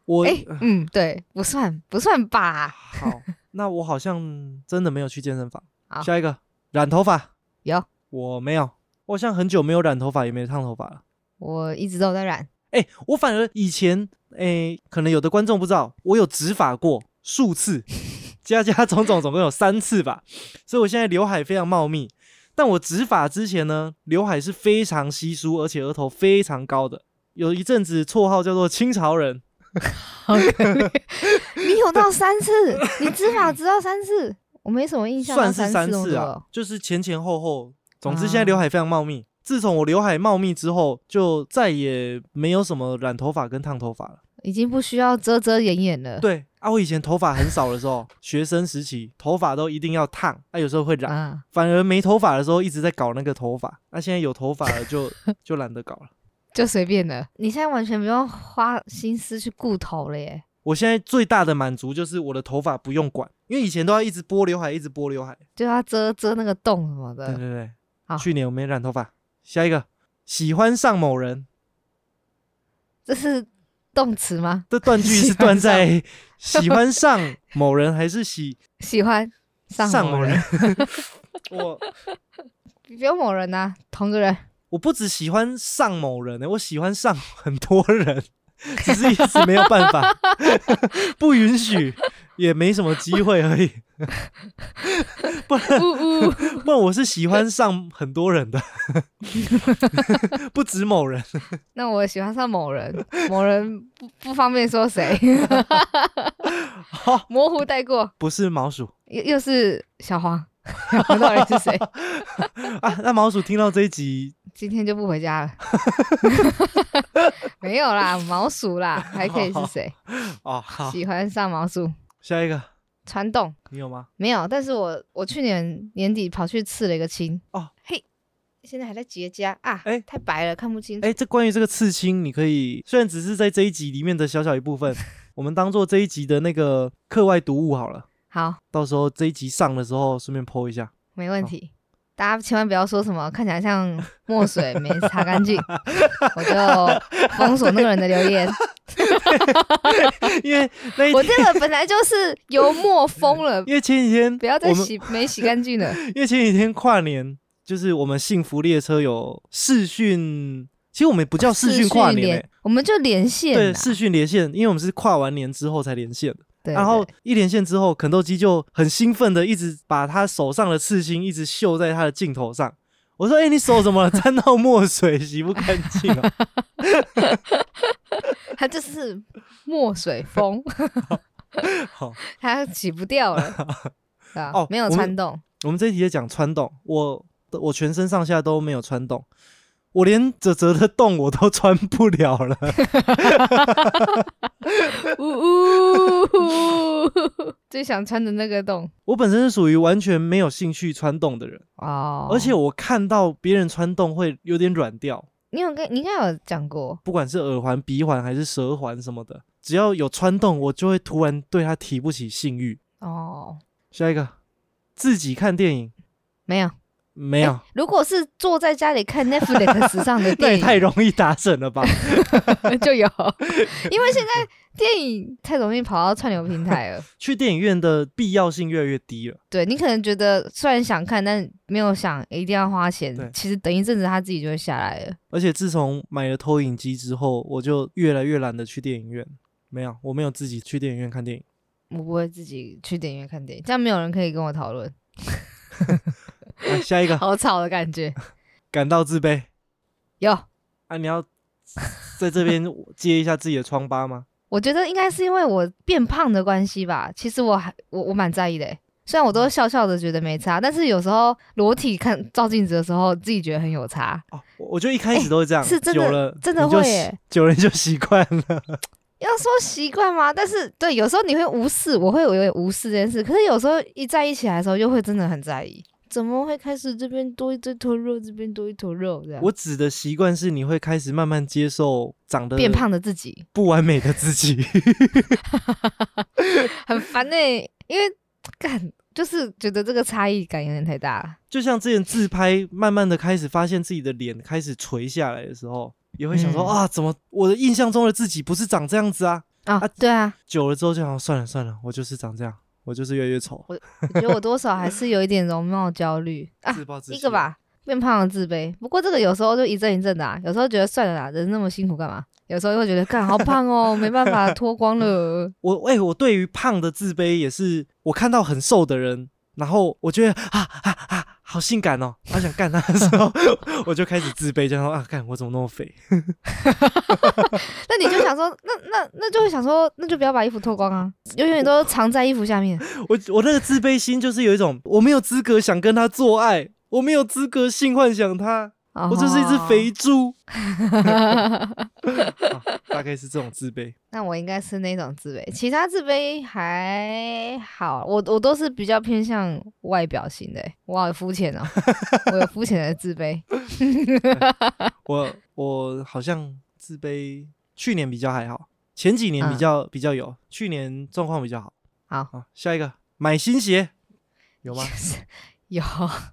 我、哎，嗯，对，不算，不算吧？好，那我好像真的没有去健身房。好下一个染头发，有，我没有，我好像很久没有染头发，也没有烫头发了。我一直都有在染，哎、我反而以前，哎、可能有的观众不知道，我有植发过数次，加加总总总共有三次吧，所以我现在刘海非常茂密。但我植发之前呢，刘海是非常稀疏，而且额头非常高的。有一阵子绰号叫做清朝人，你有到三次，你执法知道三次，我没什么印象算是三次次啊哦，就是前前后后。总之，现在啊刘海非常茂密。自从我刘海茂密之后，就再也没有什么染头发跟烫头发了。已经不需要遮遮掩掩了。对啊，我以前头发很少的时候，学生时期头发都一定要烫，啊，有时候会染。啊，反而没头发的时候一直在搞那个头发，那、现在有头发了就 就懒得搞了。就随便了。你现在完全不用花心思去顾头了耶。我现在最大的满足就是我的头发不用管，因为以前都要一直拨刘海，一直拨刘海。就要遮遮那个洞什么的。对对对，好去年我没染头发。下一个，喜欢上某人，这是动词吗？这断句是断在喜欢上某人还是喜喜欢上某人？我不用某人 呐、同个人。我不只喜欢上某人呢、我喜欢上很多人，只是一直没有办法，不允许，也没什么机会而已。不然呜呜，不然我是喜欢上很多人的，不止某人。那我喜欢上某人，某人不不方便说谁，好，模糊带过。不是毛鼠又又是小黄，小黄到底是谁？啊？那毛鼠听到这一集，今天就不回家了。没有啦，毛鼠啦，还可以是谁？哦，好，喜欢上毛鼠下一个传动你有吗？没有，但是我我去年年底跑去刺了一个青哦，嘿，现在还在结痂啊，哎太白了看不清楚。哎，这关于这个刺青，你可以虽然只是在这一集里面的小小一部分，我们当做这一集的那个课外读物好了。好，到时候这一集上的时候，顺便 PO 一下。没问题。大家千万不要说什么看起来像墨水没擦干净，我就封锁那个人的留言。因为那一我天，这个本来就是油墨疯了，因为前几天不要再洗没洗干净了。因为前几天跨年，就是我们幸福列车有视讯其实我们不叫视讯跨年、我们就连线对，啦，视讯连线，因为我们是跨完年之后才连线的。对然后一连线之后，肯豆基就很兴奋的一直把他手上的刺青一直绣在他的镜头上。我说：“哎、你手怎么了？沾到墨水，洗不干净啊 它就是墨水风，好，它洗不掉了，对啊，没有穿洞，我们这一题也讲穿洞，我我全身上下都没有穿洞，我连泽泽的洞我都穿不了了。呜呜，最想穿的那个洞我本身是属于完全没有兴趣穿洞的人，哦。而且我看到别人穿洞会有点软掉，你有跟你应该有讲过，不管是耳环、鼻环还是舌环什么的，只要有穿洞，我就会突然对它提不起性欲。哦，下一个，自己看电影。没有没有，如果是坐在家里看 Netflix 上的那电影，也太容易达成了吧？就有，因为现在电影太容易跑到串流平台了。去电影院的必要性越来越低了。对你可能觉得虽然想看，但没有想一定要花钱对。其实等一阵子他自己就会下来了。而且自从买了投影机之后，我就越来越懒得去电影院。没有，我没有自己去电影院看电影。我不会自己去电影院看电影，这样没有人可以跟我讨论，来下一个，好吵的感觉。感到自卑有，啊！你要在这边 接一下自己的疮疤吗？我觉得应该是因为我变胖的关系吧。其实我还我我蛮在意的欸，虽然我都笑笑的觉得没差，但是有时候裸体看照镜子的时候，自己觉得很有差。哦，我我觉得一开始都是这样，是真的久了真的会耶久了就习惯了。要说习惯吗？但是对，有时候你会无视，我会有点无视这件事。可是有时候一在一起来的时候，又会真的很在意。怎么会开始这边多一堆头肉，这边多一坨肉这样？我指的习惯是你会开始慢慢接受长得变胖的自己不完美的自己。很烦呢、因为干就是觉得这个差异感有点太大了。就像之前自拍，慢慢的开始发现自己的脸开始垂下来的时候，也会想说、嗯啊，怎么我的印象中的自己不是长这样子啊？啊，啊对啊，久了之后就想算了算了，我就是长这样，我就是越来越丑，我我觉得我多少还是有一点容貌焦虑啊，自暴自弃。一个，吧，变胖的自卑。不过这个有时候就一阵一阵的啊，有时候觉得算了啦，人那么辛苦干嘛？有时候又会觉得干好胖哦，没办法脱光了。我哎、我对于胖的自卑也是，我看到很瘦的人，然后我觉得啊啊啊，好性感哦，好想干他的时候，我就开始自卑，就说啊，干我怎么那么肥？那你就想说，那那那就会想说，那就不要把衣服脱光啊，永远都藏在衣服下面。我我那个自卑心就是有一种我没有资格想跟他做爱，我没有资格性幻想他，我就是一只肥猪。啊大概是这种自卑。那我应该是那种自卑，其他自卑还好，我我都是比较偏向外表型的欸，我好肤浅哦，我有肤浅的自卑。我我好像自卑，去年比较还好，前几年比嗯较、比较有，去年状况比较好。好，好，下一个买新鞋有吗？有，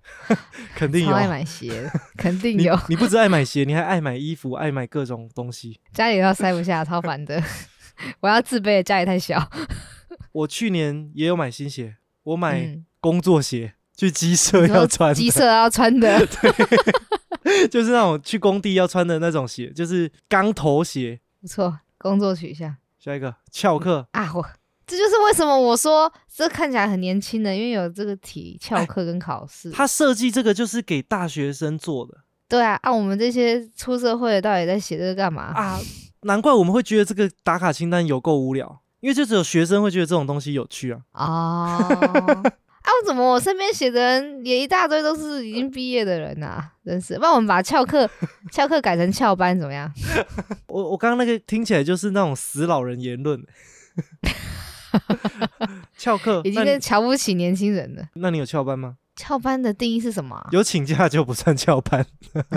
肯定有超。爱买鞋，肯定有，你不止爱买鞋，你还爱买衣服，爱买各种东西。家里要塞不下，超烦的。我要自卑家里太小。我去年也有买新鞋，我买嗯，工作鞋，去鸡舍要穿，鸡舍要穿的，对就是那种去工地要穿的那种鞋，就是钢头鞋。不错，工作取向下一个翘课，啊，我这就是为什么我说这看起来很年轻的，因为有这个题哎翘课跟考试。他设计这个就是给大学生做的对啊，按、我们这些出社会的到底在写这个干嘛？啊，难怪我们会觉得这个打卡清单有够无聊，因为就只有学生会觉得这种东西有趣啊。哦，啊，我怎么我身边写的人也一大堆都是已经毕业的人呐、真是，不然我们把翘课 翘课改成翘班怎么样？我我刚刚那个听起来就是那种死老人言论。翘课，已经那你在瞧不起年轻人了。那你有翘班吗？翘班的定义是什么啊、有请假就不算翘班。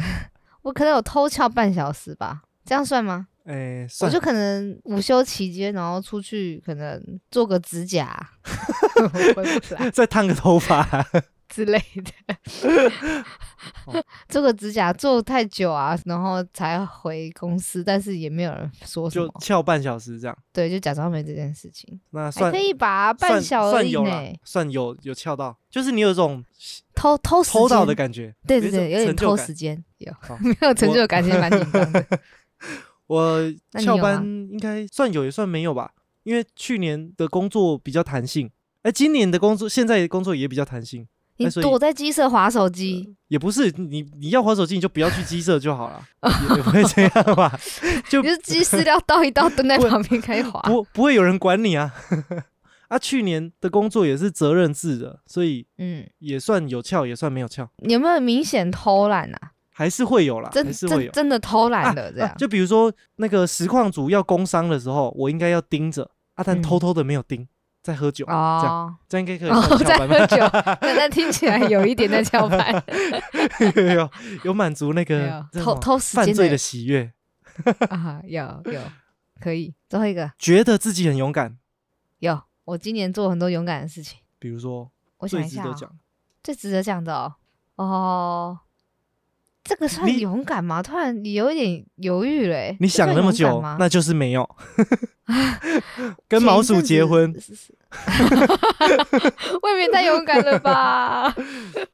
我可能有偷翘半小时吧，这样算吗？哎，我算就可能午休期间，然后出去可能做个指甲，回不来再烫个头发。之类的。做个指甲做太久啊，然后才回公司，但是也没有人说什就，翘半小时这样，对，就假装没这件事情，那算可以吧，半算小时已算有，算有有翘到，就是你有一种偷偷偷到的感觉。对对对，有有点偷时间，有好没有成就感，其实蛮紧张的。我翘班应该算有也算没有吧，因为去年的工作比较弹性，哎，今年的工作现在的工作也比较弹性，你躲在鸡舍划手机，也不是你你要划手机你就不要去鸡舍就好了，也也不会这样吧，就你是鸡饲料倒一倒，蹲在旁边开始划。不不会有人管你啊。啊，去年的工作也是责任制的，所以嗯，也算有翘，也算没有翘，你有没有明显偷懒啊？还是会有啦，真还是会有。真真的偷懒啊的这样啊，就比如说那个实况组要工伤的时候，我应该要盯着啊，但嗯偷偷的没有盯，在喝酒，这样哦。这样应该可以哦算在翘班吧？喝酒，那那听起来有一点在翘班，有有有满足那个偷偷时间犯罪的喜悦，啊，有有可以。最后一个觉得自己很勇敢，有，我今年做很多勇敢的事情，比如说我想一下、哦，最值得讲，最值得讲的哦，哦，这个算勇敢吗？突然你有一点犹豫嘞欸，你想那么久那就是没有。跟毛鼠结婚，未免太勇敢了吧？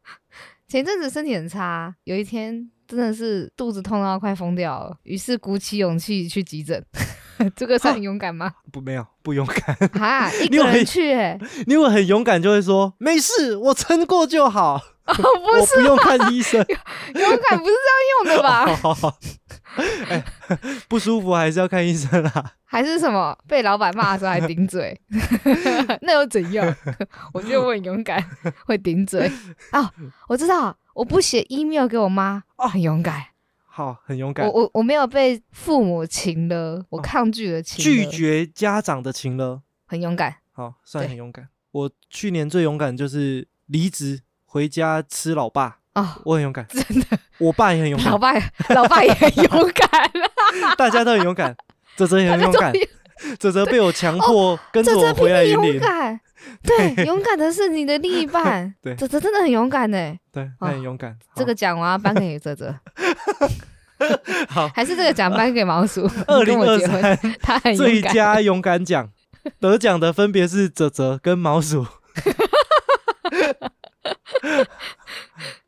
前阵子身体很差，有一天真的是肚子痛到快疯掉了，于是鼓起勇气去急诊。这个算勇敢吗？不没有不勇敢。啊，一个人去、欸，你如果很勇敢，就会说没事，我撑过就好，哦，不我不用看医生。勇敢不是这样用的吧？好好好，哎，不舒服还是要看医生啊。还是什么被老板骂的时候还顶嘴？那又怎样？我觉得我很勇敢，会顶嘴。哦，我知道，我不写 email 给我妈，哦，很勇敢。好，很勇敢我，我我没有被父母情了，我抗拒了情拒，绝家长的情了。很勇敢。好，算很勇敢。我去年最勇敢就是离职回家吃老爸，哦，我很勇敢。真的，我爸也很勇敢老敢，爸老爸也很勇敢，大家都很勇敢。泽泽也很勇敢，泽泽被我强迫跟我回来勇云林，敢。对，勇敢的是你的另一半。对泽泽真的很勇敢呢。对，他很勇敢。这个奖我要颁给泽泽，好，还是这个奖颁给毛鼠？二零二三他很最。佳勇敢奖得奖的分别是泽泽跟毛鼠。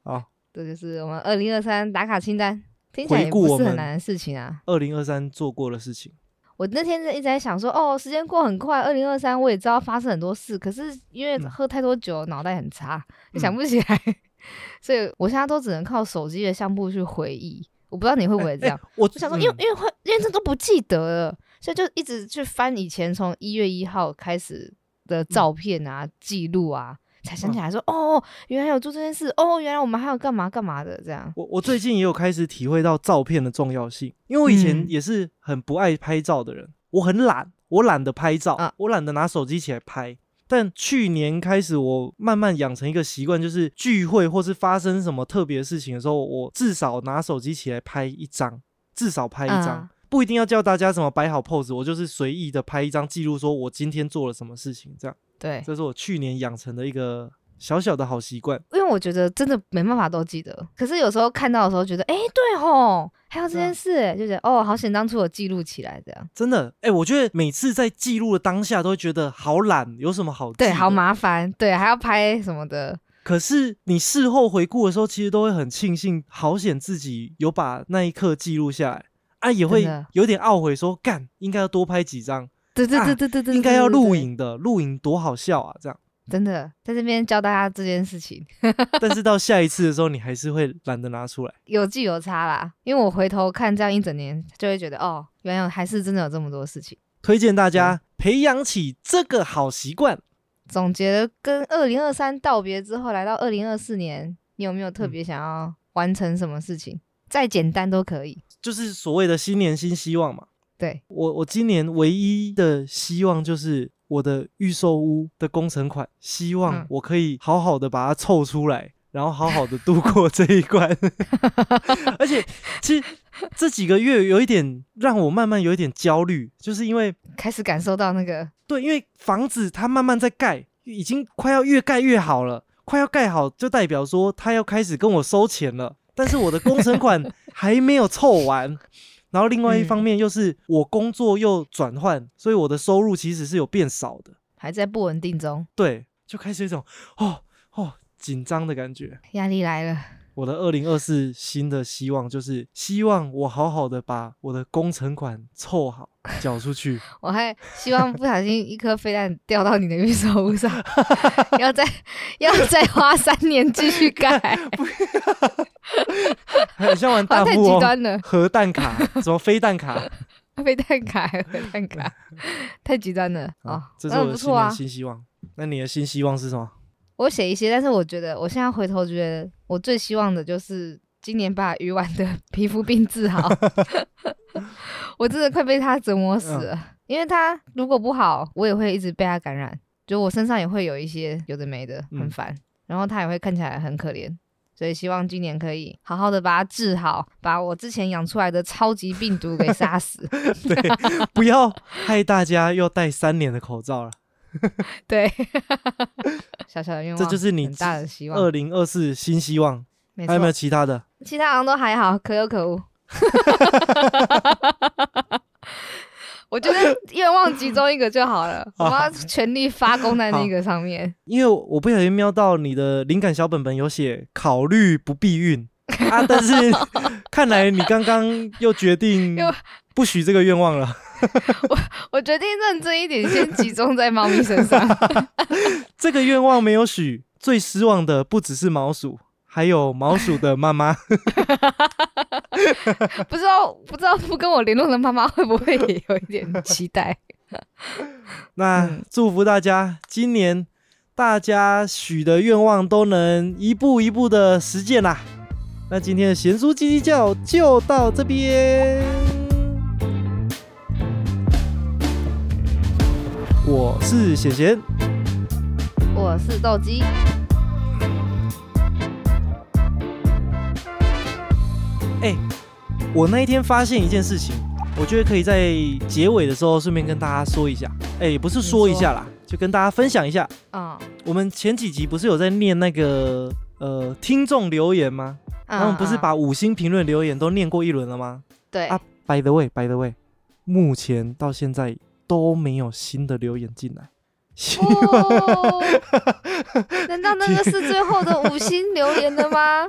好，这就是我们二零二三打卡清单，听起来也不是很难的事情啊。二零二三做过的事情，我那天一直在想说，哦，时间过很快，二零二三我也知道发生很多事，可是因为嗯喝太多酒，脑袋很差，嗯想不起来，所以我现在都只能靠手机的相簿去回忆。我不知道你会不会这样？哎我就想说，因为嗯因为会因为这都不记得了，所以就一直去翻以前从一月一号开始的照片啊、记录啊，才想起来说，哦，原来有做这件事，哦，原来我们还有干嘛干嘛的这样。我我最近也有开始体会到照片的重要性，因为我以前嗯也是很不爱拍照的人，我很懒，我懒得拍照，啊我懒得拿手机起来拍。但去年开始，我慢慢养成一个习惯，就是聚会或是发生什么特别事情的时候，我至少拿手机起来拍一张，至少拍一张，啊不一定要叫大家怎么摆好 pose，我就是随意的拍一张，记录说我今天做了什么事情，这样，对，这是我去年养成的一个小小的好习惯。因为我觉得真的没办法都记得，可是有时候看到的时候觉得，哎、对吼，还有这件事、欸，就觉得哦，好险当初有记录起来，这样。真的，哎、我觉得每次在记录的当下，都会觉得好懒，有什么好记对，好麻烦，对，还要拍什么的，可是你事后回顾的时候，其实都会很庆幸，好险自己有把那一刻记录下来。啊，也会有点懊悔说，干应该要多拍几张，对对啊对对对对，应该要对。录，影的，录影多好笑啊，这样。对真的在这边教大家这件事情，但是到下一次的时候，你还是会懒得拿出来。有记有差啦。因为我回头看这样一整年，就会觉得哦，原来还是真的有这么多事情。推荐大家培养起这个好习惯。总结了跟二零二三道别之后，来到二零二四年，你有没有特嗯别想要完成什么事情？再简单都可以。就是所谓的新年新希望嘛。对，我我今年唯一的希望就是我的预售屋的工程款，希望嗯我可以好好的把它凑出来，然后好好的度过这一关。而且其实这几个月有一点让我慢慢有一点焦虑，就是因为开始感受到那个对，因为房子它慢慢在盖，已经快要越盖越好了，快要盖好就代表说他要开始跟我收钱了，但是我的工程款 还没有凑完。然后另外一方面又是我工作又转换，所以我的收入其实是有变少的，还在不稳定中，对，就开始一种哦哦紧张的感觉。压力来了。我的二零二四新的希望就是希望我好好的把我的工程款凑好 缴出去。我还希望不小心一颗飞弹掉到你的预售屋上，要再要再花三年继续盖，很 像玩哇太大富翁极端了，核弹卡，什么飞弹卡飞弹卡、核弹卡，太极端了哦啊，，这是那我的新年不错啊。新希望。那你的新希望是什么？我写一些，但是我觉得我现在回头觉得，我最希望的就是今年把鱼丸的 皮肤病治好。我真的快被他折磨死了，因为他如果不好，我也会一直被他感染，就我身上也会有一些有的没的，很嗯烦。然后他也会看起来很可怜，所以希望今年可以好好的把它治好，把我之前养出来的超级病毒给杀死。对，不要害大家又戴三年的口罩了。对，小小的愿望，这就是你很大的希望。二零二四新希望，没还有没有错，其他的？其他好像都还好，可有可无。我觉得愿望集中一个就好了，我要全力发功在那个上面。因为我不小心瞄到你的灵感小本本有写考虑不避孕啊，但是看来你刚刚又决定又不许这个愿望了。我我决定认真一点，先集中在猫咪身上。这个愿望没有许，最失望的不只是毛鼠，还有毛鼠的妈妈。不知道不知道不跟我联络的妈妈会不会也有一点期待？那嗯祝福大家，今年大家许的愿望都能一步一步的实践啦。那今天的贤叔叽叽叫就到这边，我是贤贤，我是斗鸡，哎、我那一天发现一件事情，我觉得可以在结尾的时候顺便跟大家说一下。哎、也不是说一下啦，就跟大家分享一下。嗯，我们前几集不是有在念那个呃听众留言吗？他们不是嗯把五星评论留言都念过一轮了吗对啊？By the way，By the way，目前到现在都没有新的留言进来。哦，难道那个是最后的五星留言了吗？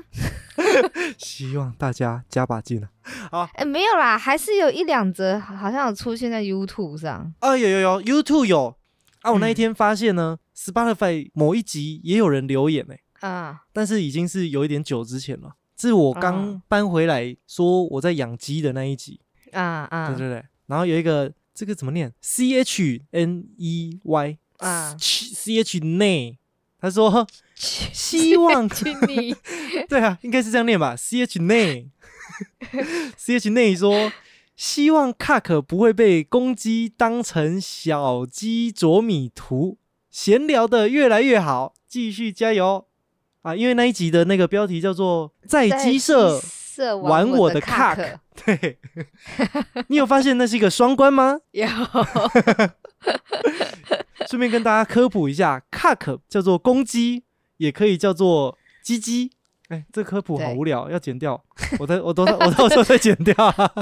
希望大家加把劲了啊！哎、没有啦，还是有一两则好像有出现在 YouTube 上。啊，有有有，YouTube 有啊！我那一嗯天发现呢、s p o t i f y 某一集也有人留言哎、啊，但是已经是有一点久之前了，是我刚哦搬回来说我在养鸡的那一集。啊啊对对对，然后有一个这个怎么念？C H N E Y 啊！C H 内，他说 希望去你 对啊，应该是这样念吧？C H 内，C H 内说希望 Cuck 不会被公鸡当成小鸡啄米图，闲聊的越来越好，继续加油啊！因为那一集的那个标题叫做在鸡舍。玩我的卡 cock 对，你有发现那是一个双关吗？有 顺便跟大家科普一下，cock 叫做公鸡，也可以叫做鸡鸡。哎，这科普好对无聊，要剪掉。我在我都我到时候再剪掉、啊。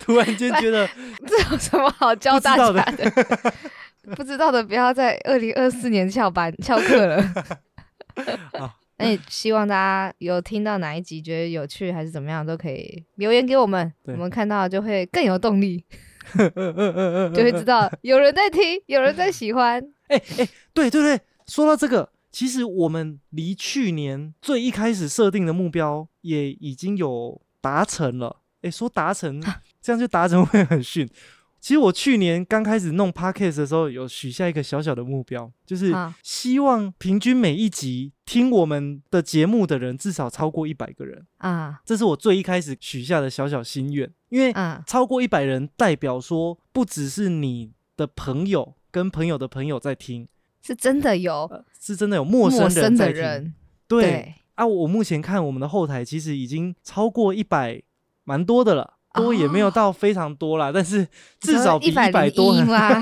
突然间觉得，这有什么好教大家的？不知道的不要在二零二四年翘班翘课了。好那也希望大家有听到哪一集觉得有趣还是怎么样，都可以留言给我们，我对们看到就会更有动力，就会知道有人在听，有人在喜欢。对对对，说到这个，其实我们离去年最一开始设定的目标也已经有达成了。诶，说达成，这样就达成会很逊。其实我去年刚开始弄 podcast 的时候，有许下一个小小的目标，就是啊希望平均每一集听我们的节目的人至少超过一百个人，啊。这是我最一开始许下的小小心愿。因为啊超过一百人，代表说不只是你的朋友跟朋友的朋友在听，是真的有呃是真的有陌生人在听。的人，对。对。啊，我目前看我们的后台其实已经超过一百，蛮多的了。多也没有到非常多啦，但是至少比一一百百多很，吗？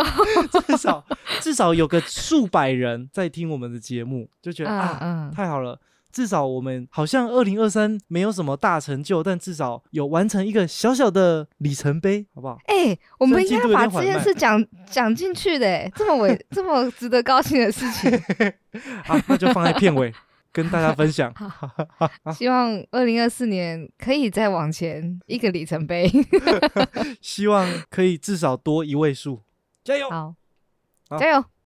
至少至少有个数百人在听我们的节目，就觉得、嗯啊，嗯，太好了。至少我们好像二零二三没有什么大成就，但至少有完成一个小小的里程碑，好不好？哎、我们应该把这件事讲讲进去的，哎，这么伟这么值得高兴的事情，好，那就放在片尾。跟大家分享。希望二零二四年可以再往前一个里程碑。希望可以至少多一位数，加油！好，好加油！